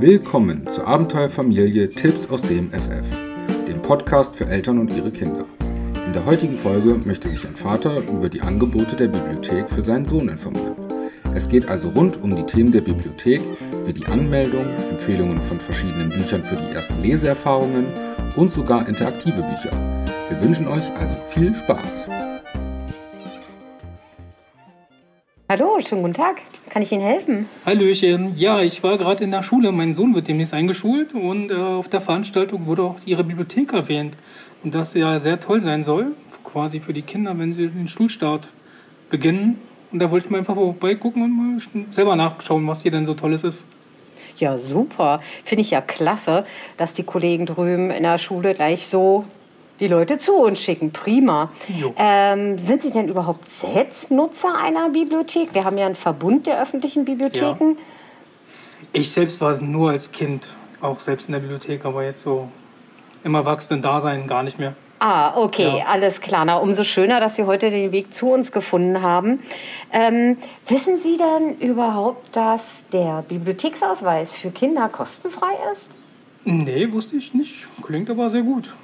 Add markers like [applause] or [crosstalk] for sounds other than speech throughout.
Willkommen zur Abenteuerfamilie Tipps aus dem FF, dem Podcast für Eltern und ihre Kinder. In der heutigen Folge möchte sich ein Vater über die Angebote der Bibliothek für seinen Sohn informieren. Es geht also rund um die Themen der Bibliothek, wie die Anmeldung, Empfehlungen von verschiedenen Büchern für die ersten Leseerfahrungen und sogar interaktive Bücher. Wir wünschen euch also viel Spaß. Hallo, schönen guten Tag. Kann ich Ihnen helfen? Hallöchen. Ja, ich war gerade in der Schule. Mein Sohn wird demnächst eingeschult und äh, auf der Veranstaltung wurde auch Ihre Bibliothek erwähnt. Und dass sie ja sehr toll sein soll, quasi für die Kinder, wenn sie den Schulstart beginnen. Und da wollte ich mal einfach vorbeigucken und mal selber nachschauen, was hier denn so Tolles ist. Ja, super. Finde ich ja klasse, dass die Kollegen drüben in der Schule gleich so die Leute zu uns schicken. Prima. Ähm, sind Sie denn überhaupt selbst Nutzer einer Bibliothek? Wir haben ja einen Verbund der öffentlichen Bibliotheken. Ja. Ich selbst war nur als Kind auch selbst in der Bibliothek, aber jetzt so im Erwachsenen-Dasein gar nicht mehr. Ah, okay, ja. alles klar. Na, umso schöner, dass Sie heute den Weg zu uns gefunden haben. Ähm, wissen Sie denn überhaupt, dass der Bibliotheksausweis für Kinder kostenfrei ist? Nee, wusste ich nicht. Klingt aber sehr gut.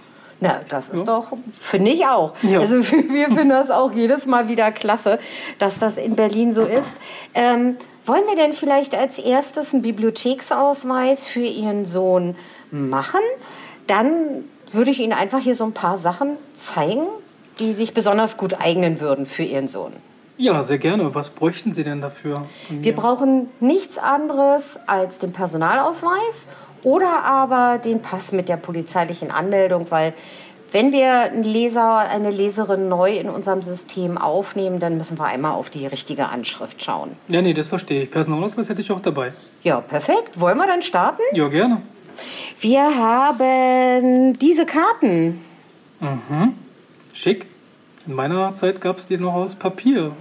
Na, das ist ja. doch, finde ich auch. Ja. Also [laughs] wir finden das auch jedes Mal wieder klasse, dass das in Berlin so ist. Ähm, wollen wir denn vielleicht als erstes einen Bibliotheksausweis für Ihren Sohn machen? Dann würde ich Ihnen einfach hier so ein paar Sachen zeigen, die sich besonders gut eignen würden für Ihren Sohn. Ja, sehr gerne. Was bräuchten Sie denn dafür? Wir brauchen nichts anderes als den Personalausweis oder aber den Pass mit der polizeilichen Anmeldung, weil wenn wir einen Leser, eine Leserin neu in unserem System aufnehmen, dann müssen wir einmal auf die richtige Anschrift schauen. Ja, nee, das verstehe ich. Personalausweis hätte ich auch dabei. Ja, perfekt. Wollen wir dann starten? Ja, gerne. Wir haben diese Karten. Mhm. Schick. In meiner Zeit gab es die noch aus Papier.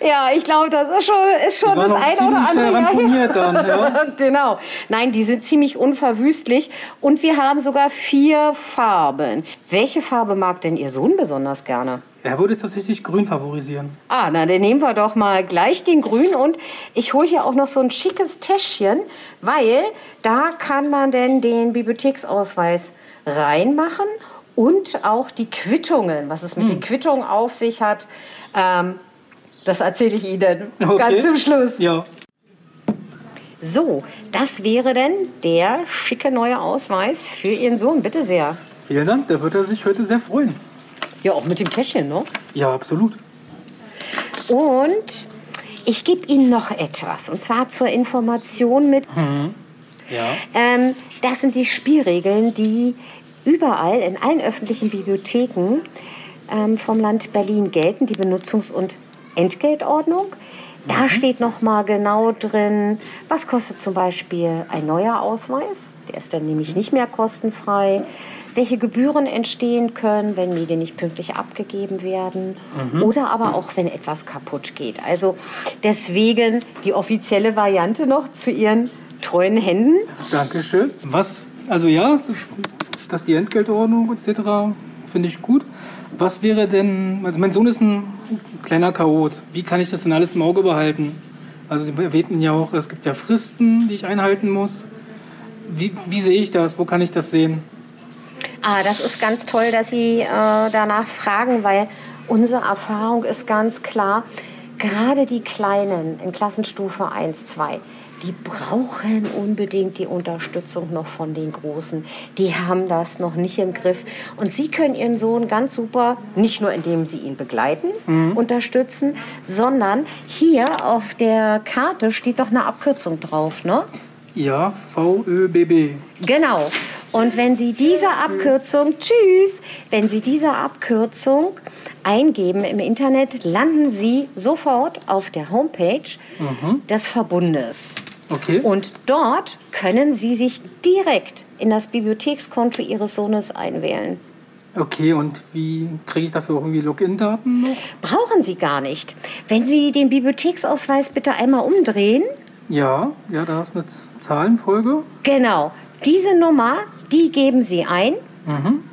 Ja, ich glaube, das ist schon, ist schon das eine oder andere. Dann, ja. [laughs] genau. Nein, die sind ziemlich unverwüstlich. Und wir haben sogar vier Farben. Welche Farbe mag denn Ihr Sohn besonders gerne? Er würde tatsächlich grün favorisieren. Ah, na, dann nehmen wir doch mal gleich den grün. Und ich hole hier auch noch so ein schickes Täschchen, weil da kann man denn den Bibliotheksausweis reinmachen und auch die Quittungen, was es mit hm. den Quittungen auf sich hat. Ähm, das erzähle ich Ihnen okay. ganz zum Schluss. Ja. So, das wäre denn der schicke neue Ausweis für Ihren Sohn. Bitte sehr. Vielen Dank, da wird er sich heute sehr freuen. Ja, auch mit dem Täschchen, ne? Ja, absolut. Und ich gebe Ihnen noch etwas. Und zwar zur Information mit. Mhm. Ja. Ähm, das sind die Spielregeln, die überall in allen öffentlichen Bibliotheken ähm, vom Land Berlin gelten. Die Benutzungs- und Entgeltordnung. Da mhm. steht noch mal genau drin, was kostet zum Beispiel ein neuer Ausweis. Der ist dann nämlich nicht mehr kostenfrei. Welche Gebühren entstehen können, wenn Medien nicht pünktlich abgegeben werden mhm. oder aber auch, wenn etwas kaputt geht. Also deswegen die offizielle Variante noch zu Ihren treuen Händen. Dankeschön. Was, also ja, dass die Entgeltordnung etc. finde ich gut. Was wäre denn, also mein Sohn ist ein kleiner Chaot. Wie kann ich das denn alles im Auge behalten? Also Sie erwähnten ja auch, es gibt ja Fristen, die ich einhalten muss. Wie, wie sehe ich das? Wo kann ich das sehen? Ah, das ist ganz toll, dass Sie äh, danach fragen, weil unsere Erfahrung ist ganz klar, gerade die Kleinen in Klassenstufe 1, 2, die brauchen unbedingt die Unterstützung noch von den Großen. Die haben das noch nicht im Griff. Und Sie können Ihren Sohn ganz super, nicht nur indem Sie ihn begleiten, mhm. unterstützen, sondern hier auf der Karte steht doch eine Abkürzung drauf, ne? Ja, VÖBB. Genau. Und wenn Sie diese Abkürzung, tschüss, wenn Sie diese Abkürzung eingeben im Internet, landen Sie sofort auf der Homepage mhm. des Verbundes. Okay. Und dort können Sie sich direkt in das Bibliothekskonto Ihres Sohnes einwählen. Okay, und wie kriege ich dafür irgendwie Login-Daten? Brauchen Sie gar nicht. Wenn Sie den Bibliotheksausweis bitte einmal umdrehen. Ja, ja, da ist eine Zahlenfolge. Genau. Diese Nummer, die geben Sie ein. Mhm.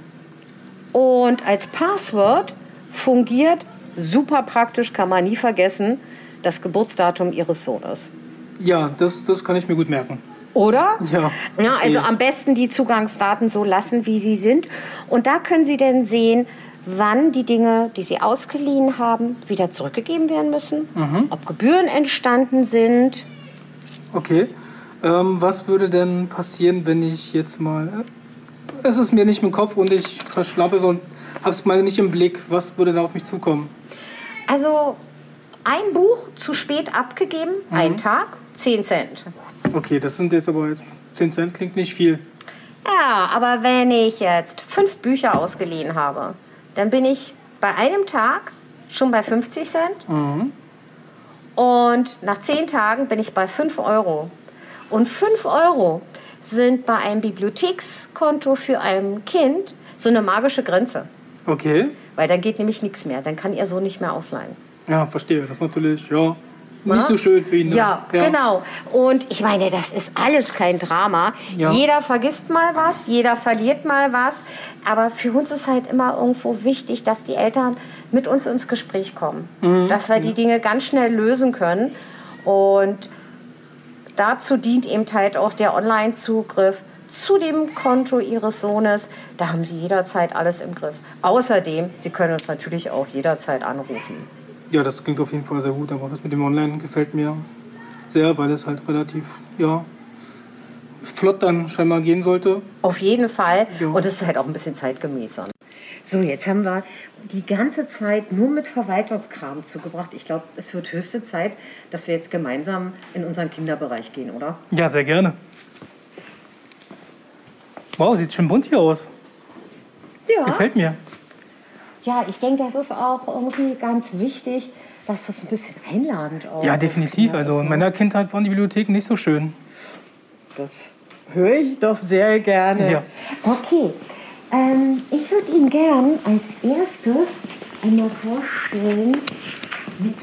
Und als Passwort fungiert super praktisch, kann man nie vergessen, das Geburtsdatum Ihres Sohnes. Ja, das, das kann ich mir gut merken. Oder? Ja. ja also Okay. am besten die Zugangsdaten so lassen, wie sie sind. Und da können Sie dann sehen, wann die Dinge, die Sie ausgeliehen haben, wieder zurückgegeben werden müssen, Mhm. ob Gebühren entstanden sind. Okay. Ähm, was würde denn passieren, wenn ich jetzt mal. äh, Es ist mir nicht im Kopf und ich verschlappe so und hab's mal nicht im Blick. Was würde da auf mich zukommen? Also ein Buch zu spät abgegeben, Mhm. ein Tag, 10 Cent. Okay, das sind jetzt aber jetzt 10 Cent, klingt nicht viel. Ja, aber wenn ich jetzt fünf Bücher ausgeliehen habe, dann bin ich bei einem Tag schon bei 50 Cent Mhm. und nach zehn Tagen bin ich bei 5 Euro. Und 5 Euro sind bei einem Bibliothekskonto für ein Kind so eine magische Grenze. Okay. Weil dann geht nämlich nichts mehr. Dann kann ihr so nicht mehr ausleihen. Ja, verstehe. Das natürlich, ja, Na? nicht so schön für ihn. ne? Ja, genau. Und ich meine, das ist alles kein Drama. Ja. Jeder vergisst mal was, jeder verliert mal was. Aber für uns ist halt immer irgendwo wichtig, dass die Eltern mit uns ins Gespräch kommen. Mhm. Dass wir die Dinge ganz schnell lösen können. Und dazu dient eben halt auch der Online-Zugriff zu dem Konto Ihres Sohnes. Da haben Sie jederzeit alles im Griff. Außerdem, Sie können uns natürlich auch jederzeit anrufen. Ja, das klingt auf jeden Fall sehr gut, aber das mit dem Online gefällt mir sehr, weil es halt relativ, ja, flott dann scheinbar gehen sollte. Auf jeden Fall. Ja. Und es ist halt auch ein bisschen zeitgemäßer. So, jetzt haben wir die ganze Zeit nur mit Verwaltungskram zugebracht. Ich glaube, es wird höchste Zeit, dass wir jetzt gemeinsam in unseren Kinderbereich gehen, oder? Ja, sehr gerne. Wow, sieht schon bunt hier aus. Ja. Gefällt mir. Ja, ich denke, das ist auch irgendwie ganz wichtig, dass das ein bisschen einladend auch Ja, definitiv. Kinder Also in ne? meiner Kindheit waren die Bibliotheken nicht so schön. Das höre ich doch sehr gerne. Ja. Okay, ähm, ich würde Ihnen gern als erstes einmal vorstellen, mit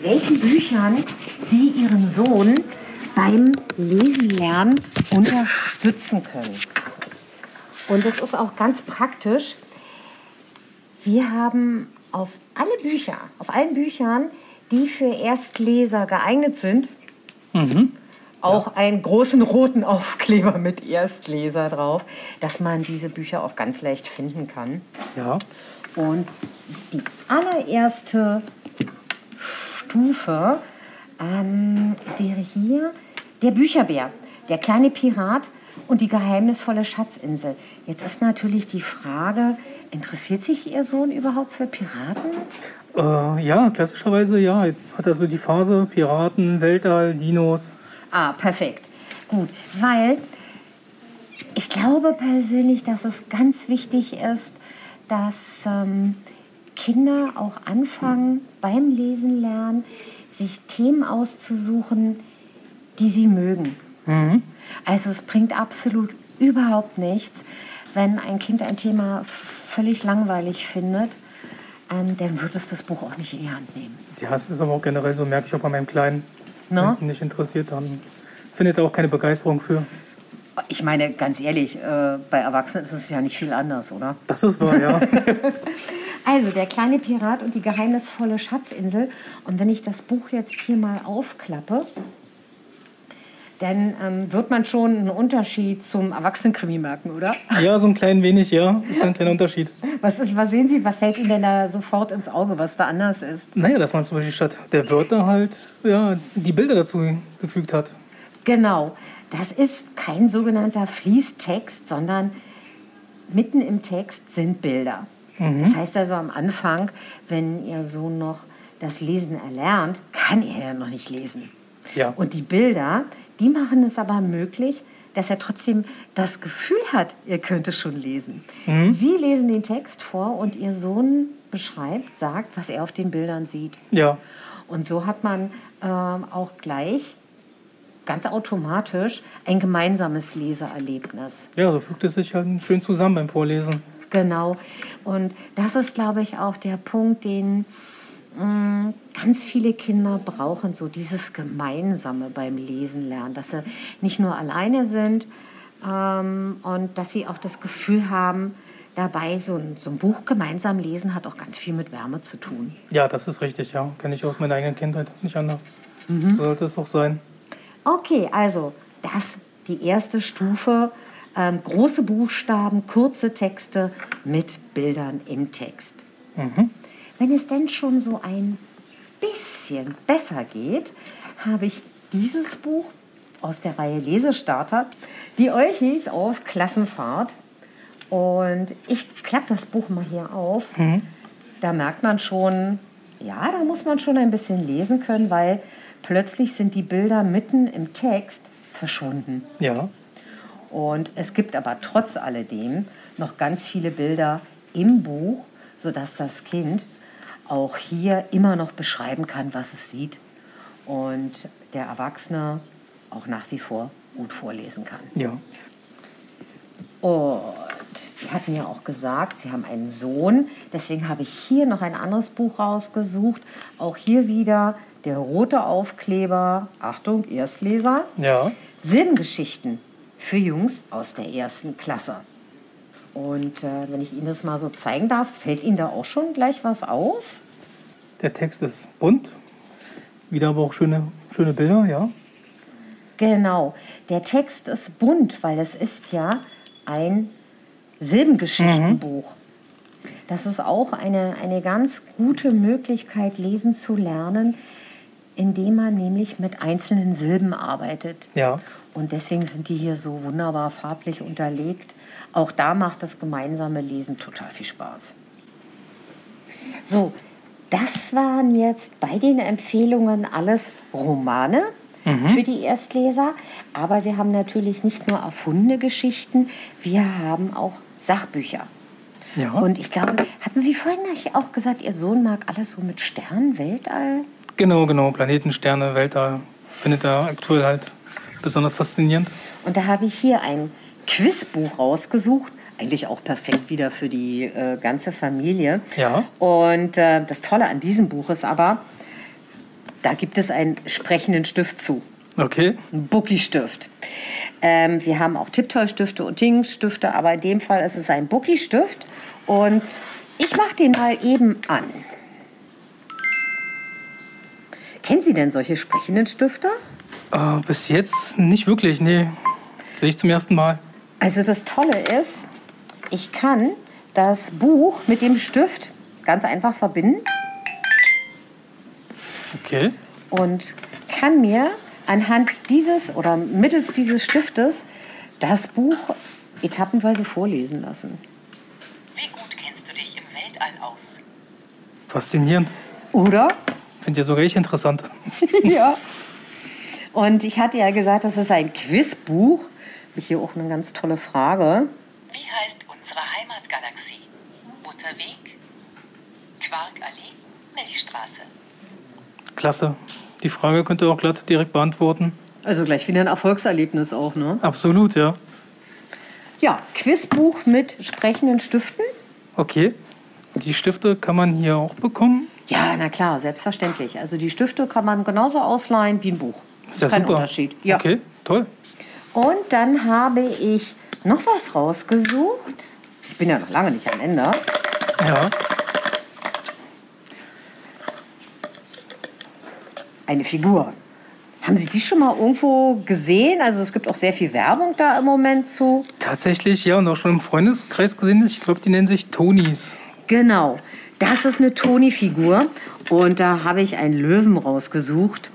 welchen Büchern Sie Ihren Sohn beim Lesenlernen unterstützen können. Und das ist auch ganz praktisch. Wir haben auf alle Bücher, auf allen Büchern, die für Erstleser geeignet sind, Mhm. auch einen großen roten Aufkleber mit Erstleser drauf, dass man diese Bücher auch ganz leicht finden kann. Ja. Und die allererste Stufe ähm, wäre hier der Bücherbär, der kleine Pirat und die geheimnisvolle Schatzinsel. Jetzt ist natürlich die Frage, interessiert sich Ihr Sohn überhaupt für Piraten? Äh, ja, klassischerweise ja. Jetzt hat er so die Phase Piraten, Weltall, Dinos. Ah, perfekt. Gut, weil ich glaube persönlich, dass es ganz wichtig ist, dass ähm, Kinder auch anfangen beim Lesen lernen, sich Themen auszusuchen, die sie mögen. Mhm. Also es bringt absolut überhaupt nichts, wenn ein Kind ein Thema völlig langweilig findet, ähm, dann wird es das Buch auch nicht in die Hand nehmen. Ja, es ist aber auch generell so, merke ich auch bei meinem Kleinen. Wenn es ihn nicht interessiert, dann findet er auch keine Begeisterung für. Ich meine, ganz ehrlich, äh, bei Erwachsenen ist es ja nicht viel anders, oder? Das ist wahr, ja. [laughs] Also, der kleine Pirat und die geheimnisvolle Schatzinsel. Und wenn ich das Buch jetzt hier mal aufklappe, dann ähm, wird man schon einen Unterschied zum Erwachsenenkrimi merken, oder? ja, so ein klein wenig, ja. Ist ein kleiner Unterschied. Was, ist, was sehen Sie, was fällt Ihnen denn da sofort ins Auge, was da anders ist? Naja, dass man zum Beispiel statt der Wörter halt ja, die Bilder dazu gefügt hat. Genau, das ist kein sogenannter Fließtext, sondern mitten im Text sind Bilder. Das heißt also am Anfang, wenn Ihr Sohn noch das Lesen erlernt, kann er ja noch nicht lesen. Ja. Und die Bilder, die machen es aber möglich, dass er trotzdem das Gefühl hat, er könnte schon lesen. Sie lesen den Text vor und Ihr Sohn beschreibt, sagt, was er auf den Bildern sieht. Ja. Und so hat man ähm, auch gleich ganz automatisch ein gemeinsames Leseerlebnis. Ja, so fügt es sich halt schön zusammen beim Vorlesen. Genau. Und das ist, glaube ich, auch der Punkt, den ganz viele Kinder brauchen, so dieses Gemeinsame beim Lesen lernen, dass sie nicht nur alleine sind ähm, und dass sie auch das Gefühl haben, dabei so ein, so ein Buch gemeinsam lesen hat auch ganz viel mit Wärme zu tun. Ja, das ist richtig, ja. Kenne ich aus meiner eigenen Kindheit nicht anders. So sollte es auch sein. Okay, also das die erste Stufe. Ähm, große Buchstaben, kurze Texte mit Bildern im Text. Wenn es denn schon so ein bisschen besser geht, habe ich dieses Buch aus der Reihe Lesestarter, die Euchis auf Klassenfahrt. Und ich klappe das Buch mal hier auf. Da merkt man schon, ja, da muss man schon ein bisschen lesen können, weil plötzlich sind die Bilder mitten im Text verschwunden. Ja. Und es gibt aber trotz alledem noch ganz viele Bilder im Buch, sodass das Kind auch hier immer noch beschreiben kann, was es sieht. Und der Erwachsene auch nach wie vor gut vorlesen kann. Ja. Und Sie hatten ja auch gesagt, Sie haben einen Sohn. Deswegen habe ich hier noch ein anderes Buch rausgesucht. Auch hier wieder der rote Aufkleber. Achtung, Erstleser. Ja. Silbengeschichten für Jungs aus der ersten Klasse. Und äh, wenn ich Ihnen das mal so zeigen darf, fällt Ihnen da auch schon gleich was auf? Der Text ist bunt. Wieder aber auch schöne, schöne Bilder, ja. Genau, der Text ist bunt, weil es ist ja ein Silbengeschichtenbuch. Das ist auch eine, eine ganz gute Möglichkeit, lesen zu lernen, indem man nämlich mit einzelnen Silben arbeitet. Ja. Und deswegen sind die hier so wunderbar farblich unterlegt. Auch da macht das gemeinsame Lesen total viel Spaß. So, das waren jetzt bei den Empfehlungen alles Romane für die Erstleser. Aber wir haben natürlich nicht nur erfundene Geschichten, wir haben auch Sachbücher. Ja. Und ich glaube, hatten Sie vorhin auch gesagt, Ihr Sohn mag alles so mit Sternen, Weltall? genau, genau. Planeten, Sterne, Weltall. Findet er aktuell halt besonders faszinierend. Und da habe ich hier ein Quizbuch rausgesucht. Eigentlich auch perfekt wieder für die äh, ganze Familie. Ja. Und äh, das Tolle an diesem Buch ist aber, da gibt es einen sprechenden Stift zu. Okay. Ein Bookie-Stift. Ähm, wir haben auch Tipptoy-Stifte und Ting-Stifte, aber in dem Fall ist es ein Bookie-Stift. Und ich mache den mal eben an. Kennen Sie denn solche sprechenden Stifte? Äh, bis jetzt nicht wirklich, nee. Sehe ich zum ersten Mal. Also das Tolle ist, ich kann das Buch mit dem Stift ganz einfach verbinden Okay. und kann mir anhand dieses oder mittels dieses Stiftes das Buch etappenweise vorlesen lassen. Wie gut kennst du dich im Weltall aus? Faszinierend. Oder? Finde ja sogar ich interessant. [laughs] ja. Und ich hatte ja gesagt, das ist ein Quizbuch. Hier auch eine ganz tolle Frage. Wie heißt unsere Heimatgalaxie? Butterweg? Quarkallee? Milchstraße? Klasse. Die Frage könnt ihr auch glatt direkt beantworten. Also gleich wieder ein Erfolgserlebnis auch, ne? Absolut, ja. Ja, Quizbuch mit sprechenden Stiften. Okay. Die Stifte kann man hier auch bekommen. Ja, na klar, selbstverständlich. Also die Stifte kann man genauso ausleihen wie ein Buch. Das ist ja kein super. Unterschied. Ja. Okay, toll. Und dann habe ich noch was rausgesucht. Ich bin ja noch lange nicht am Ende. Ja. Eine Figur. Haben Sie die schon mal irgendwo gesehen? Also es gibt auch sehr viel Werbung da im Moment zu. Tatsächlich, ja, und auch schon im Freundeskreis gesehen. Ich glaube, die nennen sich Tonis. Genau, das ist eine Toni-Figur. Und da habe ich einen Löwen rausgesucht,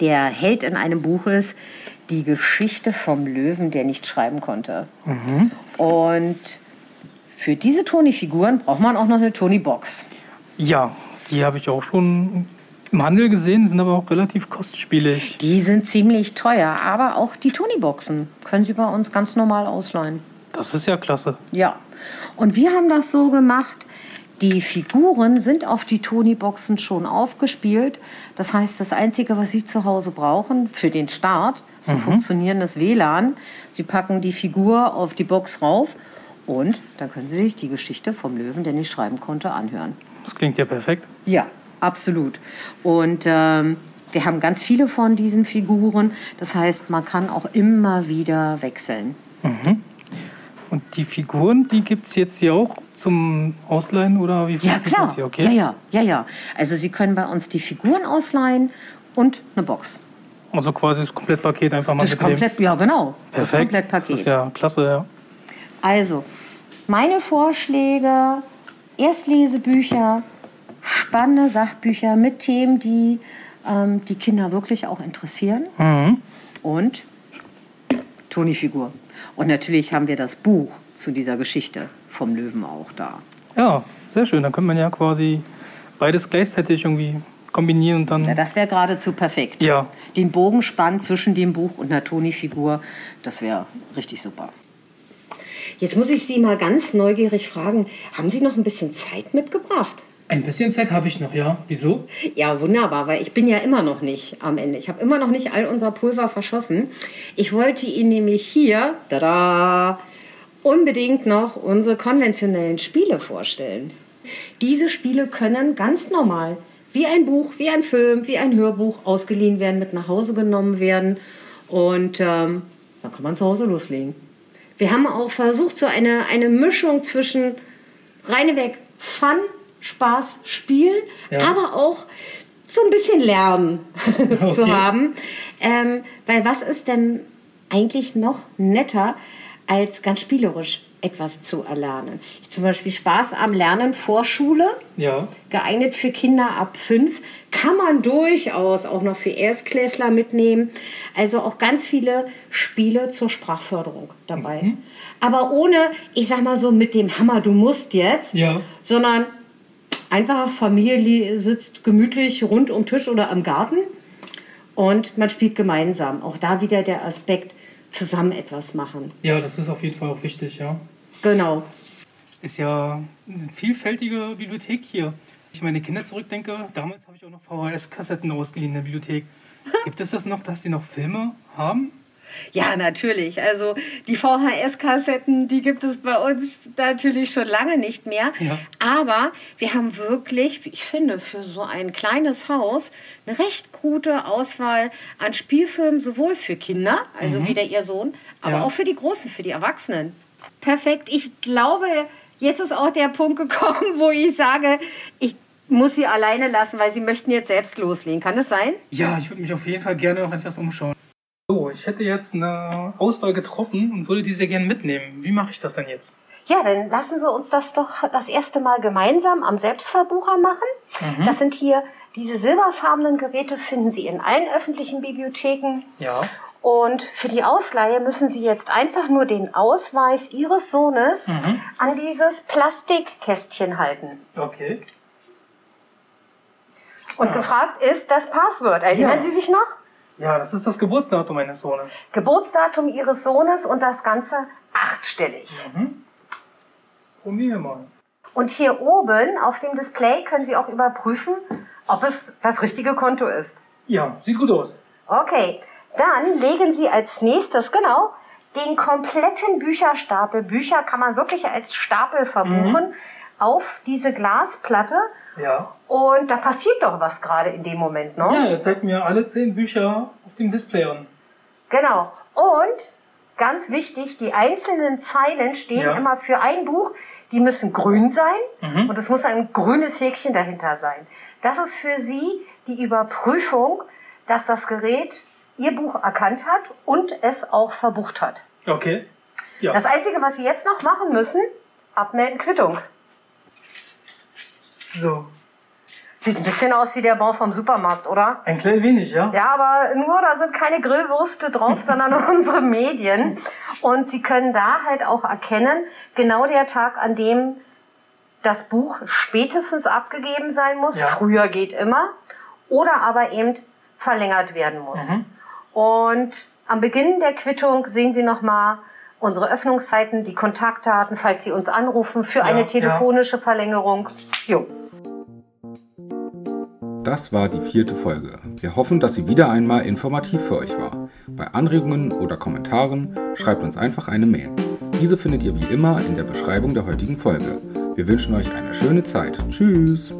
der Held in einem Buch ist. Die Geschichte vom Löwen, der nicht schreiben konnte. Und für diese Toni-Figuren braucht man auch noch eine Toni-Box. Ja, die habe ich auch schon im Handel gesehen, sind aber auch relativ kostspielig. Die sind ziemlich teuer, aber auch die Toni-Boxen können Sie bei uns ganz normal ausleihen. Das ist ja klasse. Ja, und wir haben das so gemacht, die Figuren sind auf die Toni-Boxen schon aufgespielt. Das heißt, das Einzige, was Sie zu Hause brauchen für den Start, ist ein funktionierendes WLAN. Sie packen die Figur auf die Box rauf und dann können Sie sich die Geschichte vom Löwen, der nicht schreiben konnte, anhören. Das klingt ja perfekt. Ja, absolut. Und ähm, wir haben ganz viele von diesen Figuren. Das heißt, man kann auch immer wieder wechseln. Und die Figuren, die gibt es jetzt hier auch zum Ausleihen oder wie Ja, funktioniert klar. das hier? Okay. Ja, ja, ja, ja. Also Sie können bei uns die Figuren ausleihen und eine Box. Also quasi das Komplettpaket einfach mal Das mitnehmen. komplett, ja genau. Das Perfekt. Komplettpaket. Das ist ja klasse, ja. Also, meine Vorschläge, Erstlesebücher, spannende Sachbücher mit Themen, die ähm, die Kinder wirklich auch interessieren. Mhm. Und Toni-Figur. Und natürlich haben wir das Buch zu dieser Geschichte vom Löwen auch da. Ja, sehr schön. Dann könnte man ja quasi beides gleichzeitig irgendwie kombinieren und dann. Ja, das wäre geradezu perfekt. Ja. Den Bogen spannen zwischen dem Buch und einer Toni-Figur, das wäre richtig super. Jetzt muss ich Sie mal ganz neugierig fragen, haben Sie noch ein bisschen Zeit mitgebracht? Ein bisschen Zeit habe ich noch, ja. Wieso? Ja, wunderbar, weil ich bin ja immer noch nicht am Ende. Ich habe immer noch nicht all unser Pulver verschossen. Ich wollte Ihnen nämlich hier, tada, unbedingt noch unsere konventionellen Spiele vorstellen. Diese Spiele können ganz normal, wie ein Buch, wie ein Film, wie ein Hörbuch ausgeliehen werden, mit nach Hause genommen werden und ähm, dann kann man zu Hause loslegen. Wir haben auch versucht, so eine, eine Mischung zwischen reineweg Fun, Spaß, Spielen, Ja. aber auch so ein bisschen Lernen [laughs] zu Okay. haben. Ähm, weil was ist denn eigentlich noch netter, als ganz spielerisch etwas zu erlernen? Zum Beispiel Spaß am Lernen vor Schule, Ja. geeignet für Kinder ab fünf, kann man durchaus auch noch für Erstklässler mitnehmen. Also auch ganz viele Spiele zur Sprachförderung dabei. Mhm. Aber ohne, ich sag mal so, mit dem Hammer, du musst jetzt, Ja. sondern einfach Familie li- sitzt gemütlich rund um Tisch oder am Garten und man spielt gemeinsam. Auch da wieder der Aspekt, zusammen etwas machen. Ja, das ist auf jeden Fall auch wichtig, ja. Genau. Ist ja eine vielfältige Bibliothek hier. Ich meine Kinder zurückdenke, damals habe ich auch noch VHS-Kassetten ausgeliehen in der Bibliothek. [laughs] Gibt es das noch, dass sie noch Filme haben? Ja, natürlich. Also die VHS-Kassetten, die gibt es bei uns natürlich schon lange nicht mehr. Ja. Aber wir haben wirklich, ich finde, für so ein kleines Haus eine recht gute Auswahl an Spielfilmen, sowohl für Kinder, also wie der ihr Sohn, aber Ja. auch für die Großen, für die Erwachsenen. Perfekt. Ich glaube, jetzt ist auch der Punkt gekommen, wo ich sage, ich muss sie alleine lassen, weil sie möchten jetzt selbst loslegen. Kann das sein? Ja, ich würde mich auf jeden Fall gerne noch etwas umschauen. So, ich hätte jetzt eine Auswahl getroffen und würde die sehr gerne mitnehmen. Wie mache ich das denn jetzt? Ja, dann lassen Sie uns das doch das erste Mal gemeinsam am Selbstverbucher machen. Das sind hier diese silberfarbenen Geräte, finden Sie in allen öffentlichen Bibliotheken. Ja. Und für die Ausleihe müssen Sie jetzt einfach nur den Ausweis Ihres Sohnes Mhm. an dieses Plastikkästchen halten. Okay. Und Ah. gefragt ist das Passwort. Erinnern Ja. Sie sich noch? Ja, das ist das Geburtsdatum meines Sohnes. Geburtsdatum Ihres Sohnes und das Ganze achtstellig. Mhm. Probieren wir mal. Und hier oben auf dem Display können Sie auch überprüfen, ob es das richtige Konto ist. Ja, sieht gut aus. Okay, dann legen Sie als nächstes, genau, den kompletten Bücherstapel, Bücher kann man wirklich als Stapel verbuchen, auf diese Glasplatte. Ja. Und da passiert doch was gerade in dem Moment, ne? Ja, er zeigt mir alle zehn Bücher auf dem Display an. Genau. Und ganz wichtig, die einzelnen Zeilen stehen Ja. immer für ein Buch. Die müssen grün sein Mhm. und es muss ein grünes Häkchen dahinter sein. Das ist für Sie die Überprüfung, dass das Gerät Ihr Buch erkannt hat und es auch verbucht hat. Okay. Ja. Das Einzige, was Sie jetzt noch machen müssen, abmelden Quittung. So. Sieht ein bisschen aus wie der Bau vom Supermarkt, oder? Ein klein wenig, ja? Ja, aber nur da sind keine Grillwürste drauf, sondern [laughs] unsere Medien. Und Sie können da halt auch erkennen, genau der Tag, an dem das Buch spätestens abgegeben sein muss. Ja. Früher geht immer. Oder aber eben verlängert werden muss. Mhm. Und am Beginn der Quittung sehen Sie nochmal unsere Öffnungszeiten, die Kontaktdaten, falls Sie uns anrufen für Ja, eine ja. telefonische Verlängerung. Jo. Das war die vierte Folge. Wir hoffen, dass sie wieder einmal informativ für euch war. Bei Anregungen oder Kommentaren schreibt uns einfach eine Mail. Diese findet ihr wie immer in der Beschreibung der heutigen Folge. Wir wünschen euch eine schöne Zeit. Tschüss!